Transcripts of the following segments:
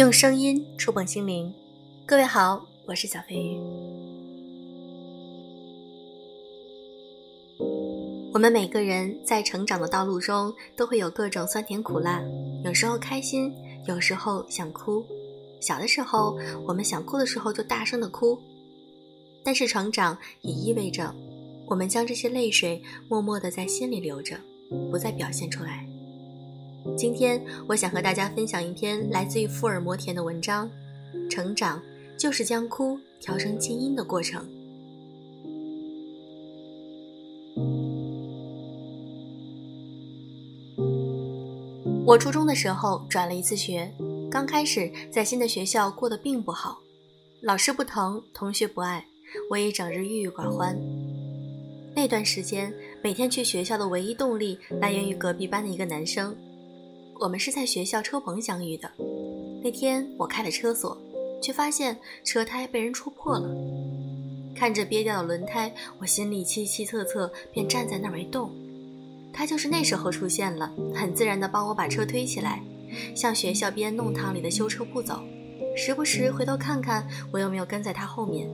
用声音触碰心灵，各位好，我是小飞鱼。我们每个人在成长的道路中，都会有各种酸甜苦辣，有时候开心，有时候想哭。小的时候，我们想哭的时候就大声的哭，但是成长也意味着，我们将这些泪水默默的在心里留着，不再表现出来。今天，我想和大家分享一篇来自于富尔摩田的文章，《成长就是将哭调成静音的过程》。我初中的时候转了一次学，刚开始在新的学校过得并不好，老师不疼，同学不爱，我也整日郁郁寡欢。那段时间，每天去学校的唯一动力来源于隔壁班的一个男生。我们是在学校车棚相遇的。那天我开了车锁，却发现车胎被人戳破了。看着憋掉的轮胎，我心里凄凄恻恻，便站在那儿没动。他就是那时候出现了，很自然地帮我把车推起来，向学校边弄堂里的修车铺走，时不时回头看看我有没有跟在他后面。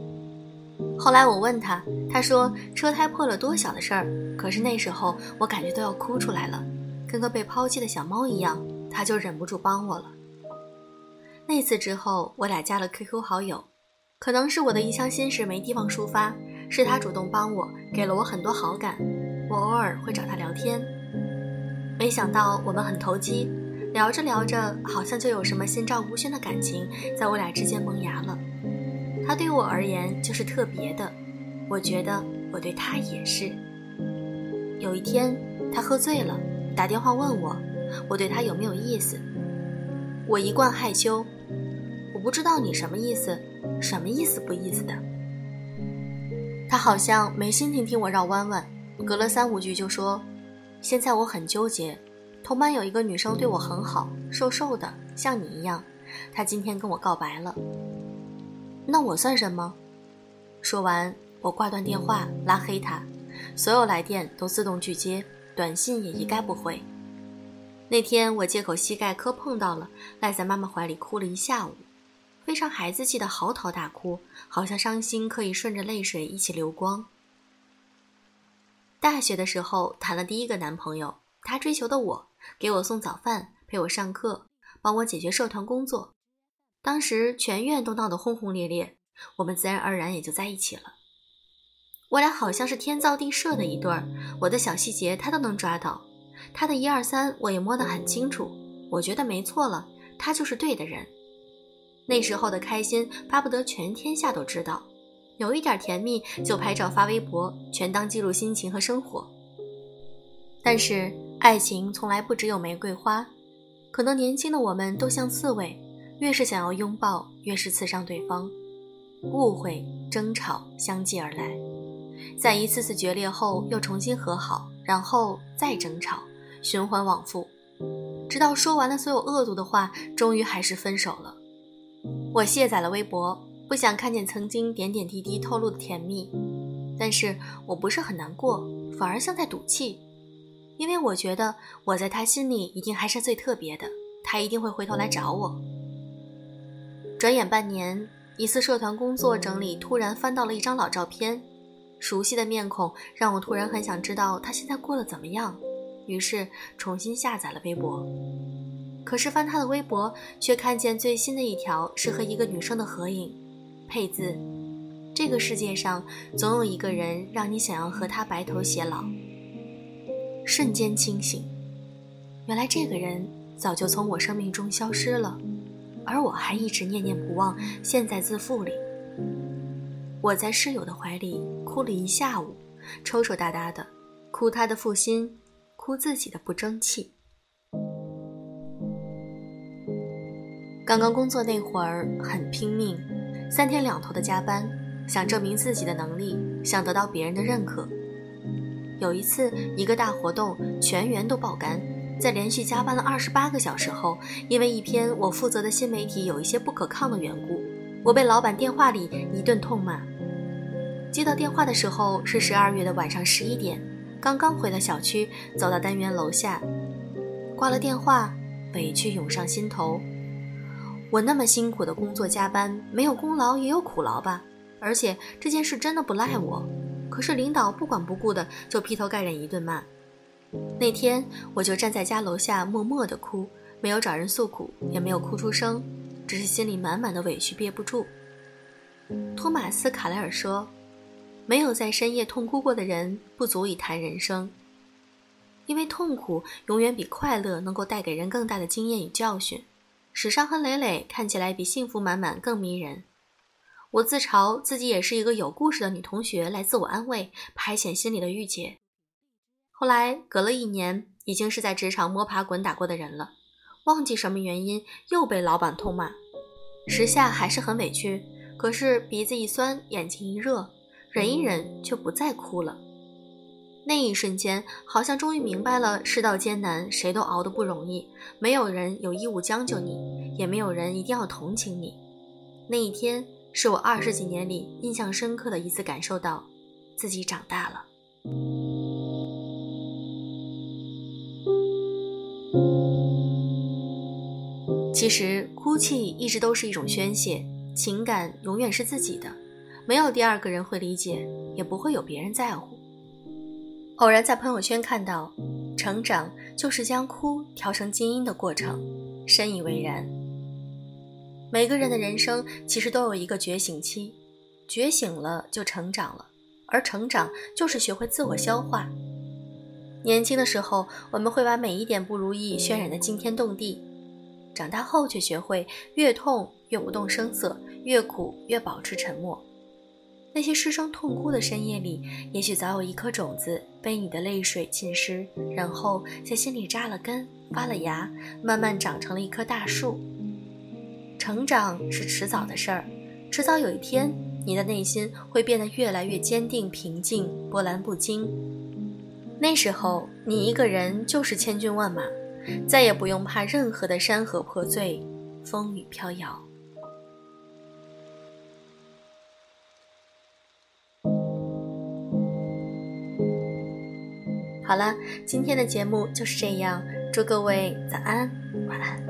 后来我问他，他说车胎破了多小的事儿，可是那时候我感觉都要哭出来了。跟个被抛弃的小猫一样，他就忍不住帮我了。那次之后，我俩加了 QQ 好友。可能是我的一厢心事没地方抒发，是他主动帮我，给了我很多好感。我偶尔会找他聊天，没想到我们很投机，聊着聊着，好像就有什么心照不宣的感情在我俩之间萌芽了。他对我而言就是特别的，我觉得我对他也是。有一天，他喝醉了。打电话问我，我对他有没有意思？我一贯害羞，我不知道你什么意思，什么意思不意思的。他好像没心情听我绕弯弯，隔了三五句就说：“现在我很纠结，同班有一个女生对我很好，瘦瘦的，像你一样，她今天跟我告白了。那我算什么？”说完，我挂断电话，拉黑他，所有来电都自动拒接。短信也一概不回。那天我借口膝盖磕碰到了，赖在妈妈怀里哭了一下午，非常孩子气的嚎啕大哭，好像伤心可以顺着泪水一起流光。大学的时候谈了第一个男朋友，他追求的我，给我送早饭，陪我上课，帮我解决社团工作。当时全院都闹得轰轰烈烈，我们自然而然也就在一起了。我俩好像是天造地设的一对儿，我的小细节他都能抓到，他的一二三我也摸得很清楚。我觉得没错了，他就是对的人。那时候的开心巴不得全天下都知道，有一点甜蜜就拍照发微博，全当记录心情和生活。但是爱情从来不只有玫瑰花，可能年轻的我们都像刺猬，越是想要拥抱，越是刺伤对方，误会、争吵相继而来。在一次次决裂后，又重新和好，然后再争吵，循环往复，直到说完了所有恶毒的话，终于还是分手了。我卸载了微博，不想看见曾经点点滴滴透露的甜蜜，但是我不是很难过，反而像在赌气，因为我觉得我在他心里一定还是最特别的，他一定会回头来找我。转眼半年，一次社团工作整理，突然翻到了一张老照片。熟悉的面孔让我突然很想知道他现在过得怎么样，于是重新下载了微博。可是翻他的微博，却看见最新的一条是和一个女生的合影，配字：“这个世界上总有一个人让你想要和他白头偕老。”瞬间清醒，原来这个人早就从我生命中消失了，而我还一直念念不忘，陷在自负里。我在室友的怀里哭了一下午，抽抽搭搭的，哭他的负心，哭自己的不争气。刚刚工作那会儿很拼命，三天两头的加班，想证明自己的能力，想得到别人的认可。有一次一个大活动，全员都爆肝，在连续加班了二十八个小时后，因为一篇我负责的新媒体有一些不可抗的缘故，我被老板电话里一顿痛骂。接到电话的时候是十二月的晚上十一点，刚刚回到小区，走到单元楼下，挂了电话，委屈涌上心头。我那么辛苦的工作加班，没有功劳也有苦劳吧？而且这件事真的不赖我。可是领导不管不顾的就劈头盖脸一顿骂。那天我就站在家楼下默默的哭，没有找人诉苦，也没有哭出声，只是心里满满的委屈憋不住。托马斯·卡莱尔说：“没有在深夜痛哭过的人，不足以谈人生。因为痛苦永远比快乐能够带给人更大的经验与教训，使伤痕累累看起来比幸福满满更迷人。”我自嘲自己也是一个有故事的女同学，来自我安慰、排遣心里的郁结。后来隔了一年，已经是在职场摸爬滚打过的人了，忘记什么原因又被老板痛骂，时下还是很委屈。可是鼻子一酸，眼睛一热，忍一忍就不再哭了。那一瞬间，好像终于明白了世道艰难，谁都熬得不容易，没有人有义务将就你，也没有人一定要同情你。那一天。是我二十几年里印象深刻的一次感受到，自己长大了。其实哭泣一直都是一种宣泄，情感永远是自己的，没有第二个人会理解，也不会有别人在乎。偶然在朋友圈看到，成长就是将哭调成静音的过程，深以为然。每个人的人生其实都有一个觉醒期，觉醒了就成长了，而成长就是学会自我消化。年轻的时候，我们会把每一点不如意渲染的惊天动地；长大后，却学会越痛越不动声色，越苦越保持沉默。那些失声痛哭的深夜里，也许早有一颗种子被你的泪水浸湿，然后在心里扎了根、发了芽，慢慢长成了一棵大树。成长是迟早的事儿，迟早有一天，你的内心会变得越来越坚定、平静、波澜不惊。那时候，你一个人就是千军万马，再也不用怕任何的山河破碎、风雨飘摇。好了，今天的节目就是这样，祝各位早安，晚安。